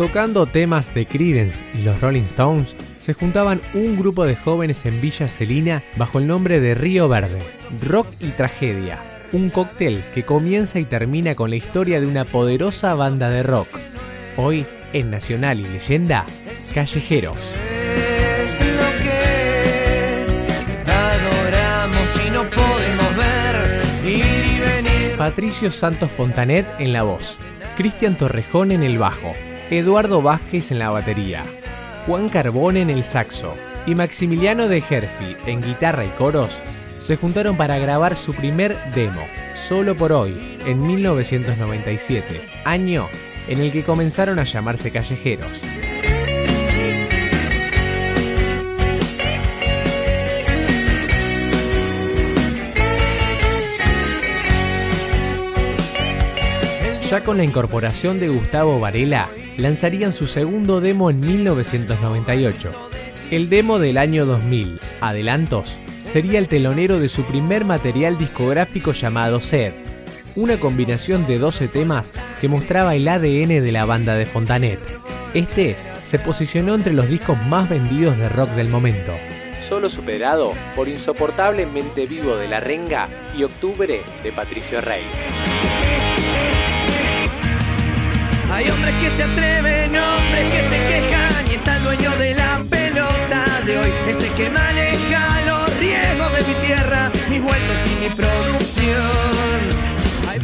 Tocando temas de Creedence y los Rolling Stones, se juntaban un grupo de jóvenes en Villa Celina bajo el nombre de Río Verde. Rock y tragedia, un cóctel que comienza y termina con la historia de una poderosa banda de rock. Hoy, en Nacional y Leyenda, Callejeros. Es lo que adoramos y no podemos ver ir y venir. Patricio Santos Fontanet en la voz, Cristian Torrejón en el bajo, Eduardo Vázquez en la batería, Juan Carbón en el saxo y Maximiliano de Herfi en guitarra y coros se juntaron para grabar su primer demo, Solo por hoy, en 1997, año en el que comenzaron a llamarse callejeros. Ya con la incorporación de Gustavo Varela, lanzarían su segundo demo en 1998. El demo del año 2000, Adelantos, sería el telonero de su primer material discográfico llamado Sed, una combinación de 12 temas que mostraba el ADN de la banda de Fontanet. Este se posicionó entre los discos más vendidos de rock del momento, solo superado por Insoportablemente Vivo de La Renga y Octubre de Patricio Rey. Hay hombres que se atreven, hombres que se quejan y está el dueño de la pelota de hoy, ese que maneja los riesgos de mi tierra, mis vueltos y mi producción.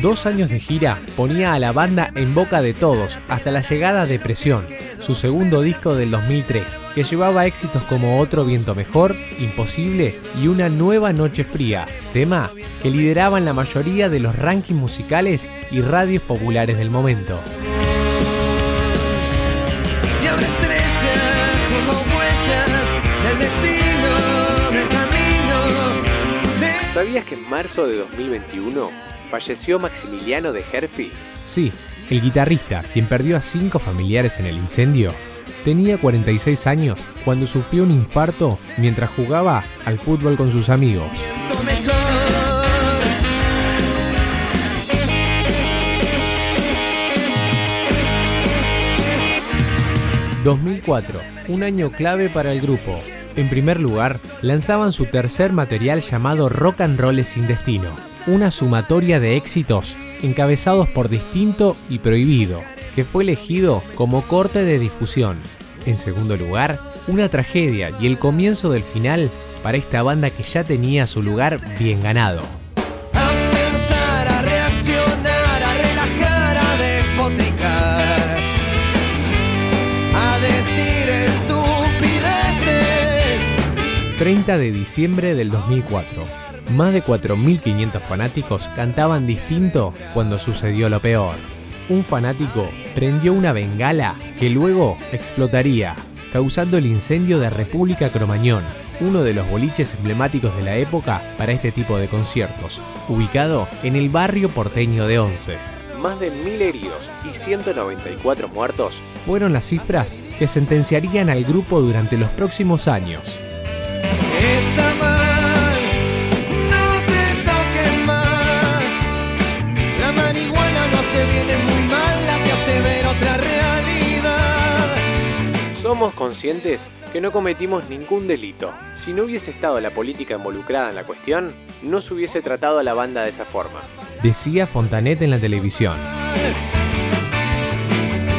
Dos años de gira ponía a la banda en boca de todos hasta la llegada de Presión, su segundo disco del 2003, que llevaba éxitos como Otro Viento Mejor, Imposible y Una Nueva Noche Fría, tema que lideraban la mayoría de los rankings musicales y radios populares del momento. ¿Sabías que en marzo de 2021 falleció Maximiliano de Herfi? Sí, el guitarrista, quien perdió a cinco familiares en el incendio, tenía 46 años cuando sufrió un infarto mientras jugaba al fútbol con sus amigos. Lo mejor. 2004, un año clave para el grupo. En primer lugar, lanzaban su tercer material llamado Rock and Roll sin Destino, una sumatoria de éxitos encabezados por Distinto y Prohibido, que fue elegido como corte de difusión. En segundo lugar, una tragedia y el comienzo del final para esta banda que ya tenía su lugar bien ganado. 30 de diciembre del 2004. Más de 4.500 fanáticos cantaban distinto cuando sucedió lo peor. Un fanático prendió una bengala que luego explotaría, causando el incendio de República Cromañón, uno de los boliches emblemáticos de la época para este tipo de conciertos, ubicado en el barrio porteño de Once. Más de 1.000 heridos y 194 muertos fueron las cifras que sentenciarían al grupo durante los próximos años. Somos conscientes que no cometimos ningún delito. Si no hubiese estado la política involucrada en la cuestión, no se hubiese tratado a la banda de esa forma. Decía Fontanet en la televisión.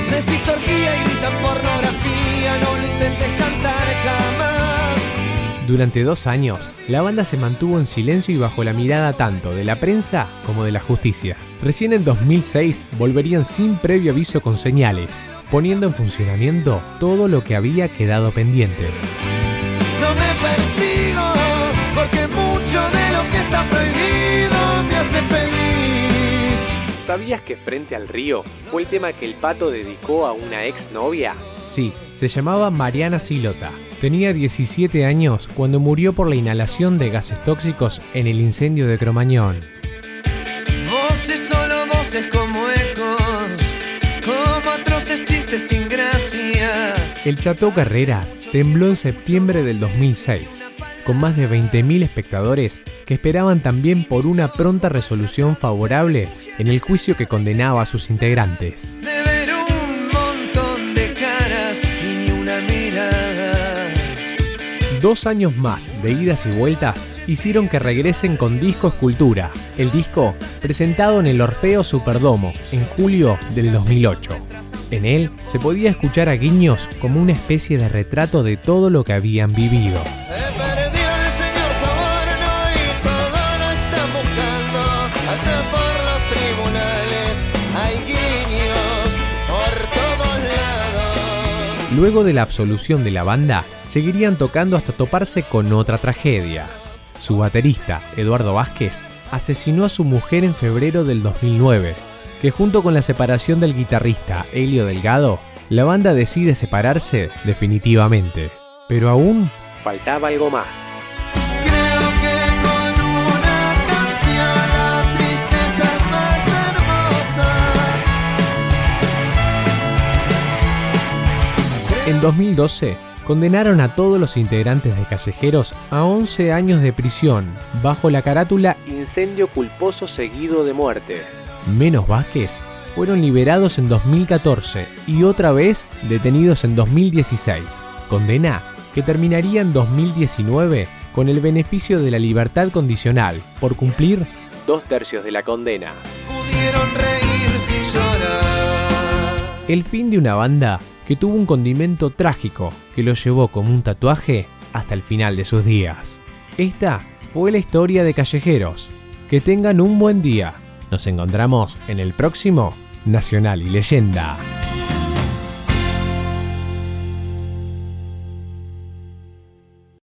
Decís orgía y gritan pornografía, no lo intentes cantar jamás. Durante dos años, la banda se mantuvo en silencio y bajo la mirada tanto de la prensa como de la justicia. Recién en 2006 volverían sin previo aviso con señales, poniendo en funcionamiento todo lo que había quedado pendiente. No me persigo, porque mucho de lo que está prohibido me hace feliz. ¿Sabías que Frente al Río fue el tema que el pato dedicó a una ex novia? Sí, se llamaba Mariana Silota. Tenía 17 años cuando murió por la inhalación de gases tóxicos en el incendio de Cromañón. Voces solo voces como ecos, el Chateau Carreras tembló en septiembre del 2006, con más de 20.000 espectadores que esperaban también por una pronta resolución favorable en el juicio que condenaba a sus integrantes. De ver un montón de caras y ni una mirada. Dos años más de idas y vueltas hicieron que regresen con Disco Escultura, el disco presentado en el Orfeo Superdomo en julio del 2008. En él se podía escuchar a Guiños como una especie de retrato de todo lo que habían vivido. Luego de la absolución de la banda, seguirían tocando hasta toparse con otra tragedia. Su baterista, Eduardo Vázquez, asesinó a su mujer en febrero del 2009, que junto con la separación del guitarrista Helio Delgado, la banda decide separarse definitivamente. Pero aún faltaba algo más. En 2012, condenaron a todos los integrantes de Callejeros a 11 años de prisión bajo la carátula Incendio culposo seguido de muerte. Menos Vázquez fueron liberados en 2014 y otra vez detenidos en 2016. Condena que terminaría en 2019 con el beneficio de la libertad condicional por cumplir dos tercios de la condena. Pudieron reír sin llorar. El fin de una banda que tuvo un condimento trágico que lo llevó como un tatuaje hasta el final de sus días. Esta fue la historia de Callejeros. Que tengan un buen día. Nos encontramos en el próximo Nacional y Leyenda.